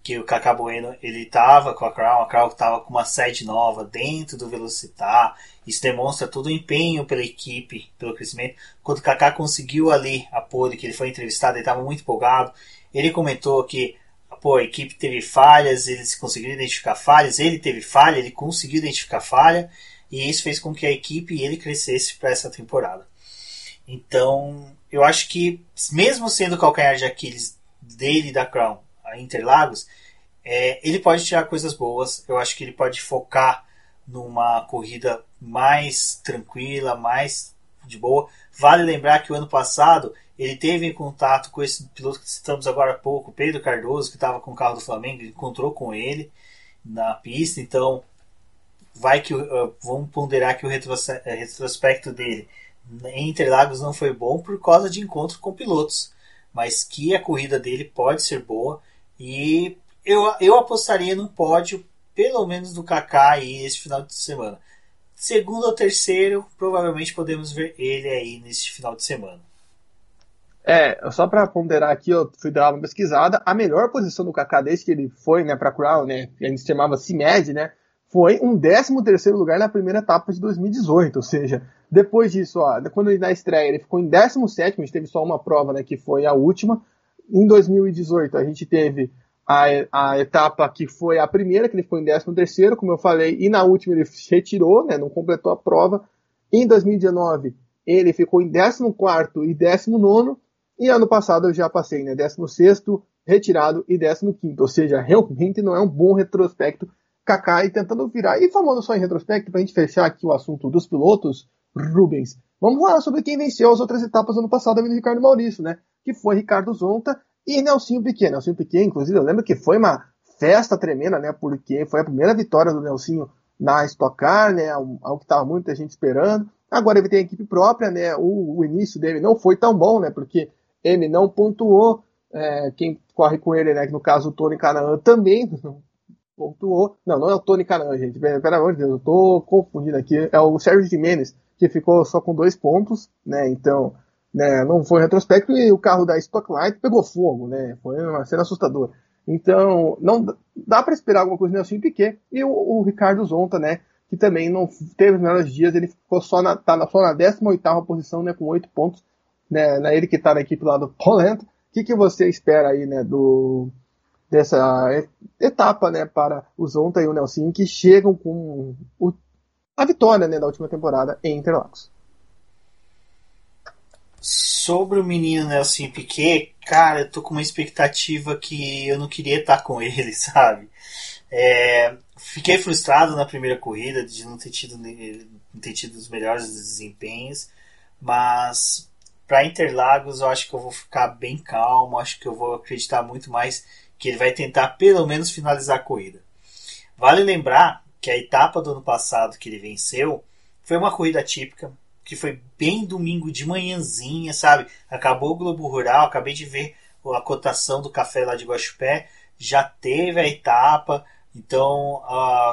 que o Kaká Bueno ele tava com a Crown, a Crown tava com uma sede nova dentro do Velocitar. Isso demonstra todo o empenho pela equipe, pelo crescimento. Quando o Kaká conseguiu ali a pole, que ele foi entrevistado, ele estava muito empolgado. Ele comentou que pô, a equipe teve falhas, eles conseguiram identificar falhas, ele teve falha, ele conseguiu identificar falha, e isso fez com que a equipe e ele crescesse para essa temporada. Então, eu acho que, mesmo sendo o calcanhar de Aquiles dele da Crown, a Interlagos, é, ele pode tirar coisas boas. Eu acho que ele pode focar numa corrida mais tranquila, mais de boa. Vale lembrar que o ano passado ele teve em contato com esse piloto que citamos agora há pouco, Pedro Cardoso, que estava com o carro do Flamengo, ele encontrou com ele na pista, então vai que uh, vamos ponderar que o retrospecto dele em Interlagos não foi bom por causa de encontro com pilotos, mas que a corrida dele pode ser boa e eu, eu apostaria num pódio, pelo menos do Kaká aí esse final de semana. Segundo ou terceiro, provavelmente podemos ver ele aí nesse final de semana. É, só para ponderar aqui, eu fui dar uma pesquisada. A melhor posição do Kaká desde que ele foi né, para Crown, né, que a gente chamava CIMED, né, foi um 13 terceiro lugar na primeira etapa de 2018. Ou seja, depois disso, ó, quando ele na estreia ele ficou em 17, a gente teve só uma prova, né, que foi a última. Em 2018, a gente teve a, a etapa que foi a primeira, que ele ficou em 13º, como eu falei, e na última ele retirou, né, não completou a prova. Em 2019, ele ficou em 14º e 19º, e ano passado eu já passei, né, 16º, retirado e 15º, ou seja, realmente não é um bom retrospecto Kaká e tentando virar. E falando só em retrospecto, para a gente fechar aqui o assunto dos pilotos, Rubens, vamos falar sobre quem venceu as outras etapas ano passado, além do Ricardo Maurício, né? que foi Ricardo Zonta e Nelsinho Piquet. Nelsinho Piquet, inclusive, eu lembro que foi uma festa tremenda, né? Porque foi a primeira vitória do Nelsinho na Stock Car, né? Algo que estava muita gente esperando. Agora ele tem equipe própria, né? O, o, início dele não foi tão bom, né? Porque ele não pontuou. É, quem corre com ele, né? No caso, o Tony Canaan também não pontuou. Não, não é o Tony Canaan, gente. Pelo amor de Deus, eu tô confundindo aqui. É o Sérgio Jimenez, que ficou só com dois pontos, né? Então, né? Não foi retrospecto e o carro da Stocklight pegou fogo, né? Foi uma cena assustadora. Então, não dá para esperar alguma coisa Nelson Piquet e o, o, Ricardo Zonta, né? Que também não teve os melhores dias, ele ficou só na, tá só na 18 posição, né? Com 8 pontos, né? Na ele que tá na equipe lá do Poland. O que, que você espera aí, né? Do, dessa etapa, né? Para o Zonta e o Nelson, que chegam com o, a vitória, né? Da última temporada em Interlagos. Sobre o menino Nelson Piquet, cara, eu tô com uma expectativa que eu não queria estar com ele, sabe? É, fiquei frustrado na primeira corrida de não ter tido, não ter tido os melhores desempenhos, mas para Interlagos eu acho que eu vou ficar bem calmo, acho que eu vou acreditar muito mais que ele vai tentar pelo menos finalizar a corrida. Vale lembrar que a etapa do ano passado que ele venceu foi uma corrida típica, que foi bem domingo de manhãzinha, sabe? Acabou o Globo Rural, acabei de ver a cotação do café lá de Guaxupé, já teve a etapa, Então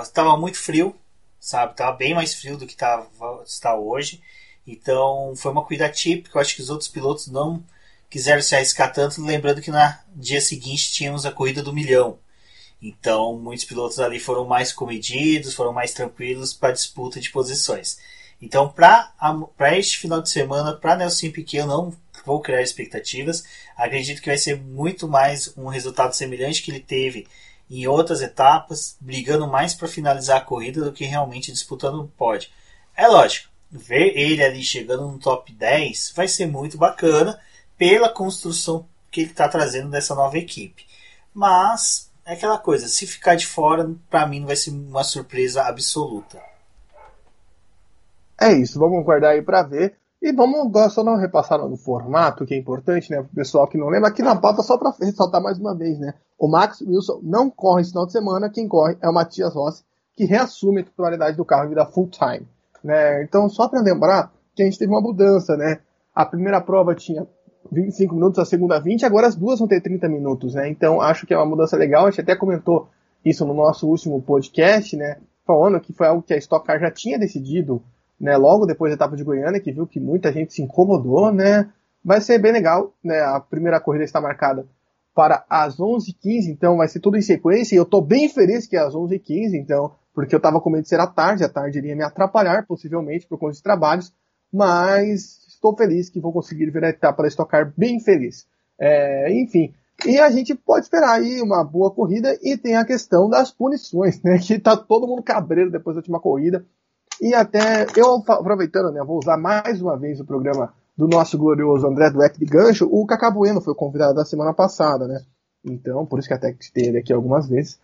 estava muito frio, sabe? Estava bem mais frio do que tava, está hoje. Então foi uma corrida típica. Eu acho que os outros pilotos não quiseram se arriscar tanto, lembrando que no dia seguinte tínhamos a corrida do milhão. Então muitos pilotos ali foram mais comedidos, foram mais tranquilos para disputa de posições. Então, para este final de semana, para Nelson Piquet, eu não vou criar expectativas. Acredito que vai ser muito mais um resultado semelhante que ele teve em outras etapas, brigando mais para finalizar a corrida do que realmente disputando o pódio. É lógico, ver ele ali chegando no top 10 vai ser muito bacana pela construção que ele está trazendo dessa nova equipe. Mas é aquela coisa, se ficar de fora, para mim não vai ser uma surpresa absoluta. É isso, vamos guardar aí para ver. E vamos só não repassar no formato, que é importante, né? Para o pessoal que não lembra, aqui na pauta, só para ressaltar mais uma vez, né? O Max Wilson não corre esse final de semana, quem corre é o Matias Rossi, que reassume a titularidade do carro e vira full time. Né? Então, só para lembrar que a gente teve uma mudança, né? A primeira prova tinha 25 minutos, a segunda 20, agora as duas vão ter 30 minutos, né? Então, acho que é uma mudança legal. A gente até comentou isso no nosso último podcast, né? Falando que foi algo que a Stock Car já tinha decidido né, logo depois da etapa de Goiânia, que viu que muita gente se incomodou, né? Vai ser bem legal, né? A primeira corrida está marcada para as 11h15, então vai ser tudo em sequência, e eu estou bem feliz que é às 11h15, então, porque eu estava com medo de ser à tarde, a tarde iria me atrapalhar, possivelmente, por conta de trabalhos, mas estou feliz que vou conseguir ver a etapa da Stock Car bem feliz. É, enfim, e a gente pode esperar aí uma boa corrida, e tem a questão das punições, né? Que tá todo mundo cabreiro depois da última corrida, e até, eu aproveitando, né, vou usar mais uma vez o programa do nosso glorioso André Dueck de Gancho, o Cacá Bueno foi convidado da semana passada, né? Então, por isso que até teve ele aqui algumas vezes.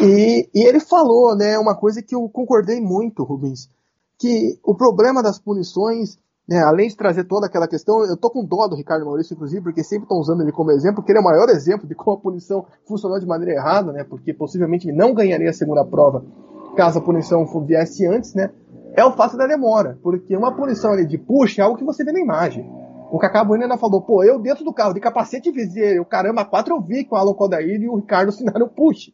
E, e ele falou, né, uma coisa que eu concordei muito, Rubens, que o problema das punições, né, além de trazer toda aquela questão, eu tô com dó do Ricardo Maurício, inclusive, porque sempre estão usando ele como exemplo, porque ele é o maior exemplo de como a punição funcionou de maneira errada, né, porque possivelmente não ganharia a segunda prova caso a punição viesse antes, né, é o fato da demora. Porque uma punição ali de push é algo que você vê na imagem. O Cacá Bueno ainda falou, pô, eu dentro do carro, de capacete e viseiro, caramba, quatro eu vi com o Alan Kodair e o Ricardo assinaram push.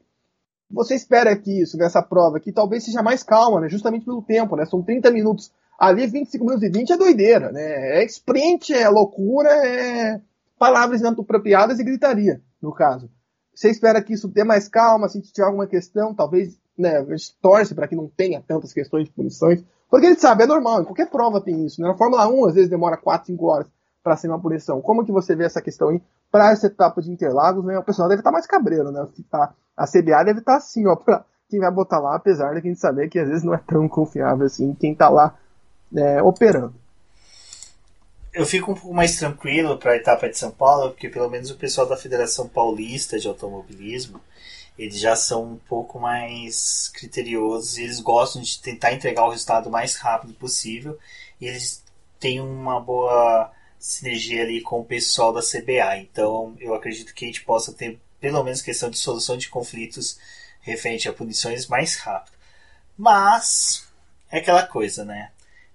Você espera que isso, nessa prova, que talvez seja mais calma, né? Justamente pelo tempo, né? São 30 minutos. Ali, 25 minutos e 20 é doideira, né? É sprint, é loucura, é palavras inapropriadas e gritaria, no caso. Você espera que isso dê mais calma, se tiver alguma questão, talvez né, a gente torce para que não tenha tantas questões de punições, porque a gente sabe, é normal, em qualquer prova tem isso. Né? Na Fórmula 1, às vezes demora 4, 5 horas para ser uma punição. Como que você vê essa questão aí para essa etapa de Interlagos? Né? O pessoal deve estar tá mais cabreiro, né? A, a CBA deve estar tá assim, ó, para quem vai botar lá, apesar de a gente saber que às vezes não é tão confiável assim quem está lá é, operando. Eu fico um pouco mais tranquilo para a etapa de São Paulo, porque pelo menos o pessoal da Federação Paulista de Automobilismo eles já são um pouco mais criteriosos eles gostam de tentar entregar o resultado o mais rápido possível e eles têm uma boa sinergia ali com o pessoal da CBA. Então eu acredito que a gente possa ter pelo menos questão de solução de conflitos referente a punições mais rápido. Mas é aquela coisa, né?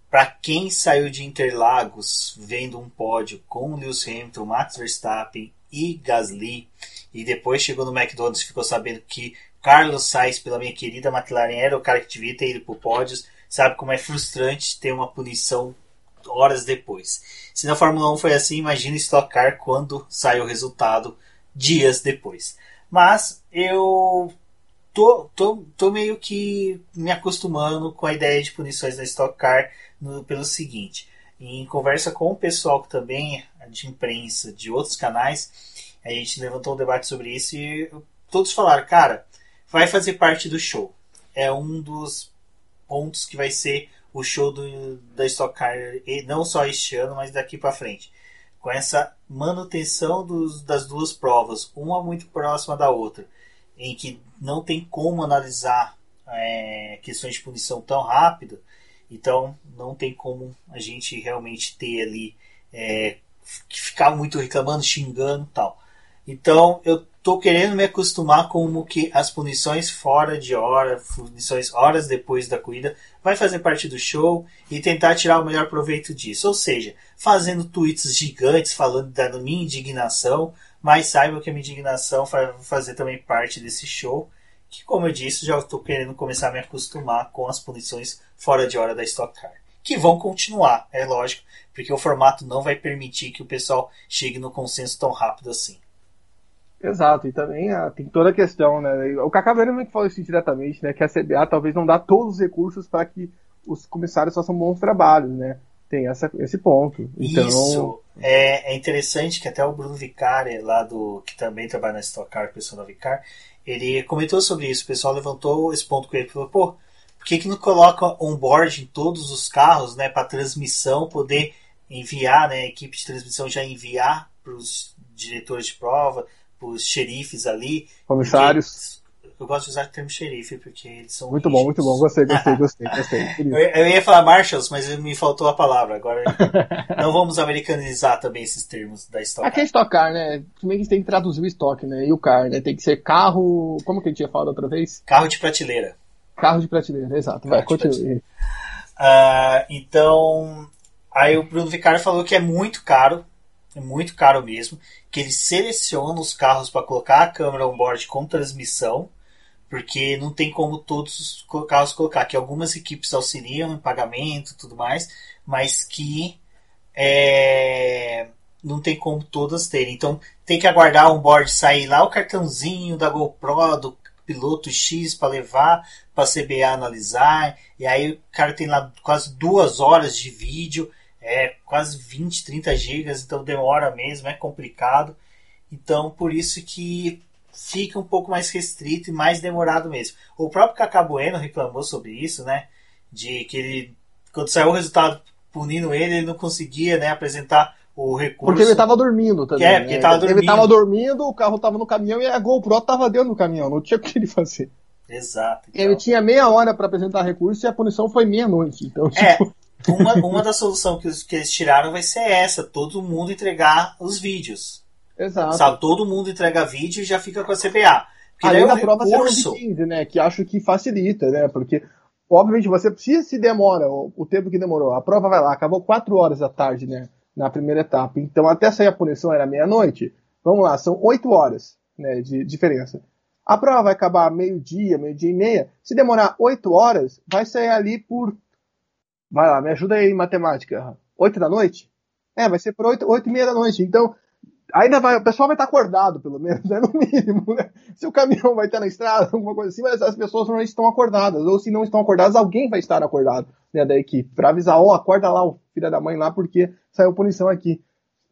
Para quem saiu de Interlagos vendo um pódio com Lewis Hamilton, Max Verstappen e Gasly, e depois chegou no McDonald's e ficou sabendo que Carlos Sainz, pela minha querida McLaren, era o cara que devia ter ido pro pódios, sabe como é frustrante ter uma punição horas depois. Se na Fórmula 1 foi assim, imagina Stock Car quando sai o resultado dias depois. Mas eu tô, tô, tô meio que me acostumando com a ideia de punições na Stock Car no, pelo seguinte. Em conversa com o pessoal que também de imprensa de outros canais, a gente levantou um debate sobre isso e todos falaram, cara, vai fazer parte do show. É um dos pontos que vai ser o show do, da Stock Car, e não só este ano, mas daqui para frente. Com essa manutenção dos, das duas provas, uma muito próxima da outra, em que não tem como analisar é, questões de punição tão rápido, então não tem como a gente realmente ter ali é, ficar muito reclamando, xingando tal. Então eu tô querendo me acostumar com o que as punições fora de hora, punições horas depois da corrida, vai fazer parte do show e tentar tirar o melhor proveito disso. Ou seja, fazendo tweets gigantes falando da minha indignação, mas saiba que a minha indignação vai fazer também parte desse show que, como eu disse, já estou querendo começar a me acostumar com as punições fora de hora da Stock Car. Que vão continuar, é lógico, porque o formato não vai permitir que o pessoal chegue no consenso tão rápido assim. Exato, e também ah, tem toda a questão, né? O Cacá mesmo que falou isso diretamente, né? Que a CBA talvez não dá todos os recursos para que os comissários façam bons trabalhos, né? Tem essa, esse ponto. Então... Isso. É, é interessante que até o Bruno Vicari, lá do. que também trabalha na Stock Car, pessoa da Vicar, ele comentou sobre isso. O pessoal levantou esse ponto com ele e falou, pô, por que, que não coloca on-board em todos os carros, né? para transmissão poder enviar, né? A equipe de transmissão já enviar para os diretores de prova, os xerifes ali. Comissários. Eu gosto de usar o termo xerife porque eles são. Muito rígidos. bom, muito bom. Gostei, gostei, gostei. gostei. eu, eu, ia falar marshals, mas me faltou a palavra. Agora não vamos americanizar também esses termos da Stock Aqui é Stock Car, né? Primeiro a gente tem que traduzir o estoque, né? E o car, né? Tem que ser carro. Como que a gente tinha falado outra vez? Carro de prateleira. Carro de prateleira, exato. Carro Vai, continue. Uh, então, aí o Bruno Vicari falou que é muito caro muito caro mesmo, que ele seleciona os carros para colocar a câmera on-board com transmissão, porque não tem como todos os carros colocar, que algumas equipes auxiliam em pagamento e tudo mais, mas que é, não tem como todas terem. Então tem que aguardar o board sair lá o cartãozinho da GoPro, do piloto X para levar para a CBA analisar, e aí o cara tem lá quase duas horas de vídeo é quase 20, 30 gigas, então demora mesmo, é complicado. Então por isso que fica um pouco mais restrito e mais demorado mesmo. O próprio Cacá Bueno reclamou sobre isso, né? De que ele, quando saiu o resultado punindo ele, ele não conseguia né, apresentar o recurso. Porque ele estava dormindo também. É, porque ele estava dormindo. Ele estava dormindo, o carro estava no caminhão e a GoPro estava dentro do caminhão, não tinha o que ele fazer. Exato. Então... Ele tinha meia hora para apresentar recurso e a punição foi meia-noite. Então, é, tipo... Uma, uma das soluções que, que eles tiraram vai ser essa: todo mundo entregar os vídeos. Exato. Sabe, todo mundo entrega vídeo e já fica com a CBA. Porque Além da prova recurso... ser 15, né? Que acho que facilita, né? Porque, obviamente, você precisa se demora o, o tempo que demorou. A prova vai lá, acabou 4 horas da tarde, né? Na primeira etapa. Então, até sair a punição era meia-noite. Vamos lá, são 8 horas né, de diferença. A prova vai acabar meio-dia, meio-dia e meia. Se demorar 8 horas, vai sair ali por Vai lá, me ajuda aí em matemática. Oito da noite? É, vai ser por oito, oito e meia da noite. Então, ainda vai, o pessoal vai estar acordado, pelo menos, né? No mínimo, né? Se o caminhão vai estar na estrada, alguma coisa assim, mas as pessoas normalmente estão acordadas. Ou se não estão acordadas, alguém vai estar acordado, né, da equipe. Pra avisar, ó, oh, acorda lá o filho da mãe lá, porque saiu punição aqui.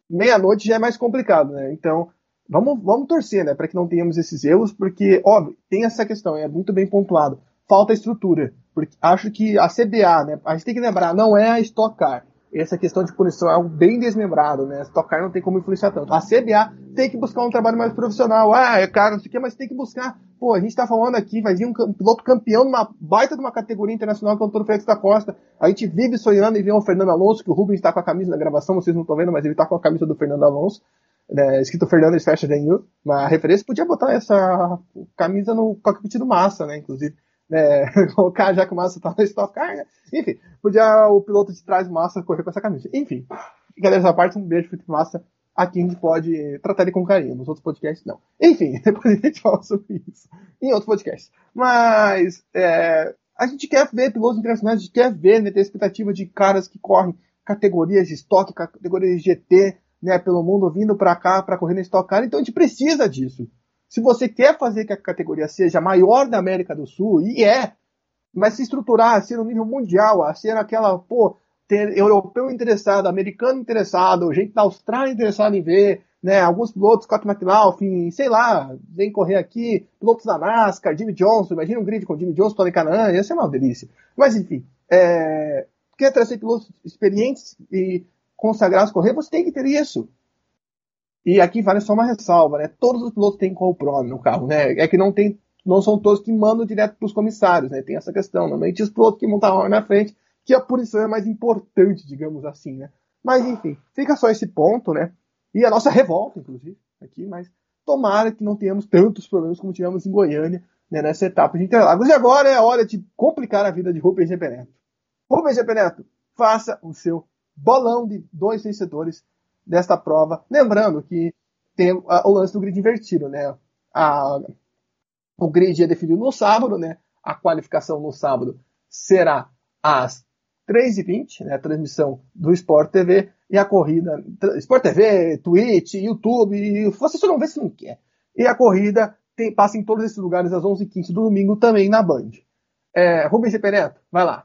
Meia-noite já é mais complicado, né? Então, vamos, vamos torcer, né, para que não tenhamos esses erros, porque, óbvio, tem essa questão, é muito bem pontuado. Falta estrutura. Porque acho que a CBA, né? A gente tem que lembrar, não é a Stock Car. Essa questão de punição é algo bem desmembrado, né? A Stock Car não tem como influenciar tanto. A CBA tem que buscar um trabalho mais profissional. Ah, é caro, não sei o que, mas tem que buscar. Pô, a gente tá falando aqui, vai vir um piloto campeão numa baita de uma categoria internacional que é o Antônio Félix da Costa. A gente vive sonhando em ver o Fernando Alonso, que o Rubens está com a camisa na gravação, vocês não estão vendo, mas ele tá com a camisa do Fernando Alonso. Né, escrito Fernando than you. Uma referência podia botar essa camisa no cockpit do Massa, né? Inclusive né, colocar já que o Massa tá na Stock Car, né? Enfim, podia o piloto de trás Massa correr com essa camisa. Enfim, galera, essa parte, um beijo pro Massa. Aqui a gente pode tratar ele com carinho, nos outros podcasts não. Enfim, depois a gente fala sobre isso em outros podcasts. Mas é, a gente quer ver pilotos internacionais, a gente quer ver, né, ter expectativa de caras que correm categorias de estoque, categorias de GT, né, pelo mundo vindo para cá para correr na Stock Car, então a gente precisa disso. Se você quer fazer que a categoria seja maior da América do Sul, e é, mas se estruturar a ser no nível mundial, a ser aquela, pô, ter europeu interessado, americano interessado, gente da Austrália interessada em ver, né, alguns pilotos, Scott McLaughlin, sei lá, vem correr aqui, pilotos da NASCAR, Jimmy Johnson, imagina um grid com Jimmy Johnson, Tony Canaan, ia ser uma delícia. Mas enfim, é, quer trazer pilotos experientes e consagrados correr, você tem que ter isso. E aqui vale só uma ressalva, né? Todos os pilotos têm GoPro no carro, né? É que não tem, não são todos que mandam direto para os comissários, né? Tem essa questão. Normalmente os pilotos que montaram na frente, que a punição é mais importante, digamos assim, né? Mas enfim, fica só esse ponto, né? E a nossa revolta, inclusive, aqui, mas tomara que não tenhamos tantos problemas como tivemos em Goiânia, né, nessa etapa de Interlagos. E agora é a hora de complicar a vida de Rubens GP Neto. Rubens Neto, faça o seu bolão de dois vencedores desta prova. Lembrando que tem o lance do grid invertido, né? A, O grid é definido no sábado, né? A qualificação no sábado será às 3h20, né? A transmissão do Sport TV e a corrida. Sport TV, Twitch, YouTube, você só não vê se não quer. E a corrida tem, passa em todos esses lugares às 11h15 do domingo também na Band. É, Rubens e vai lá.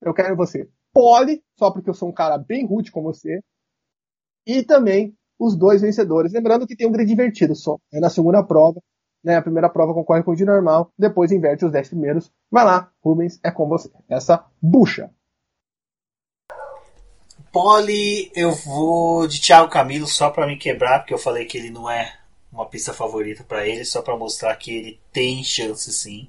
Eu quero você. Pole, só porque eu sou um cara bem rude com você. E também os dois vencedores. Lembrando que tem um grid invertido só. É na segunda prova. Né, a primeira prova concorre com o de normal, depois inverte os 10 primeiros. Vai lá, Rubens, é com você. Essa bucha. Pole, eu vou de Thiago Camilo só para me quebrar, porque eu falei que ele não é uma pista favorita para ele, só para mostrar que ele tem chance sim.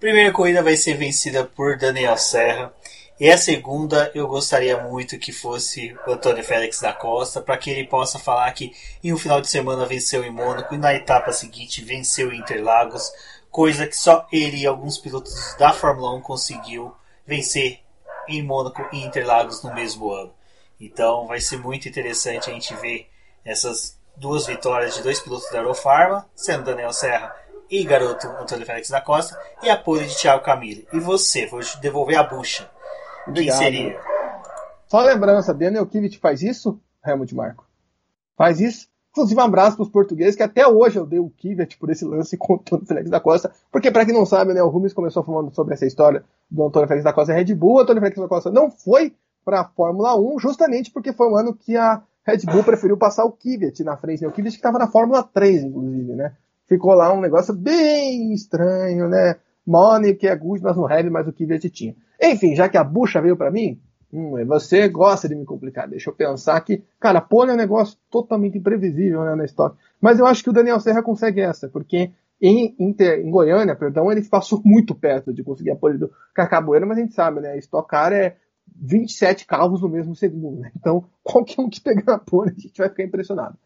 Primeira corrida vai ser vencida por Daniel Serra. E a segunda eu gostaria muito que fosse o Antônio Félix da Costa, para que ele possa falar que em um final de semana venceu em Mônaco e na etapa seguinte venceu em Interlagos, coisa que só ele e alguns pilotos da Fórmula 1 conseguiu vencer em Mônaco e Interlagos no mesmo ano. Então vai ser muito interessante a gente ver essas duas vitórias de dois pilotos da Aerofarma, sendo Daniel Serra e garoto Antônio Félix da Costa, e apoio de Thiago Camille. E você, vou devolver a bucha. Obrigado. Quem seria? Só lembrança, Daniel Kivic faz isso? Helmut Marco. Faz isso? Inclusive, um abraço para os portugueses, que até hoje eu dei o Kivet por esse lance com o Antônio Félix da Costa, porque para quem não sabe, né, o Rubens começou falando sobre essa história do Antônio Félix da Costa Red Bull, o Antônio Félix da Costa não foi para a Fórmula 1, justamente porque foi um ano que a Red Bull preferiu passar o Kivet na frente, né? o Kivet que estava na Fórmula 3, inclusive, né? ficou lá um negócio bem estranho, né? Money, que é good, mas não heavy, mas o Kvyat tinha. Enfim, já que a bucha veio para mim, hum, você gosta de me complicar. Deixa eu pensar que, cara, pole é um negócio totalmente imprevisível né, na história. Mas eu acho que o Daniel Serra consegue essa, porque em, Inter, em Goiânia, perdão, ele passou muito perto de conseguir a pole do Cacabueira, mas a gente sabe, né? Stock Car é 27 carros no mesmo segundo, né? Então, qualquer um que pegar a pole, a gente vai ficar impressionado.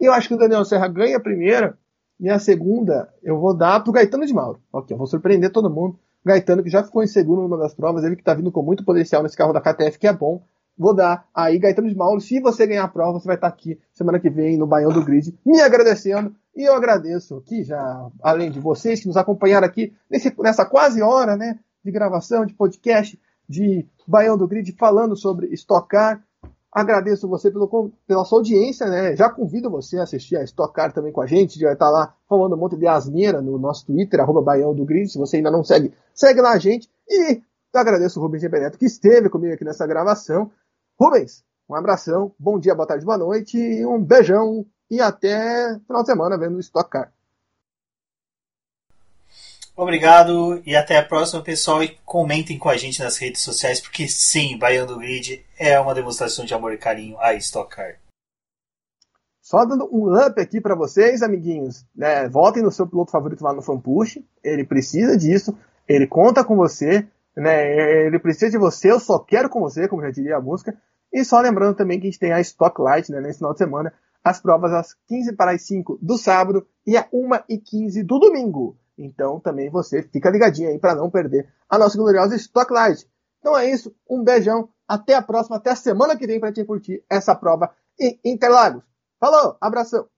Eu acho que o Daniel Serra ganha a primeira, e a segunda eu vou dar pro Gaetano de Mauro. Ok, eu vou surpreender todo mundo. Gaetano, que já ficou em segundo numa das provas, ele que tá vindo com muito potencial nesse carro da KTF, que é bom. Vou dar aí, Gaetano de Mauro. Se você ganhar a prova, você vai estar tá aqui semana que vem no Baião do Grid, me agradecendo. E eu agradeço que já, além de vocês que nos acompanharam aqui nesse, nessa quase hora, né, de gravação, de podcast, de Baião do Grid, falando sobre estocar Agradeço você pelo, pela sua audiência, né? Já convido você a assistir a Stock Car também com a gente. Vai estar lá falando um monte de asneira no nosso Twitter, arroba Baião do Grid. Se você ainda não segue, segue lá a gente. E agradeço o Rubens Beneto que esteve comigo aqui nessa gravação. Rubens, um abração, bom dia, boa tarde, boa noite, um beijão e até final de semana vendo Stock Car. Obrigado e até a próxima, pessoal. E comentem com a gente nas redes sociais, porque sim, Baiano Grid é uma demonstração de amor e carinho a Stock Car. Só dando um up aqui para vocês, amiguinhos. Né? Votem no seu piloto favorito lá no Fanpush. Ele precisa disso. Ele conta com você. Né? Ele precisa de você. Eu só quero com você, como já diria a música. E só lembrando também que a gente tem a Stock Light né, nesse final de semana. As provas às 15 para as 5 do sábado e às 1 e 15 do domingo. Então também você fica ligadinho aí para não perder a nossa gloriosa Stock Light. Então é isso, um beijão, até a próxima, até a semana que vem para te curtir essa prova em Interlagos. Falou, abração!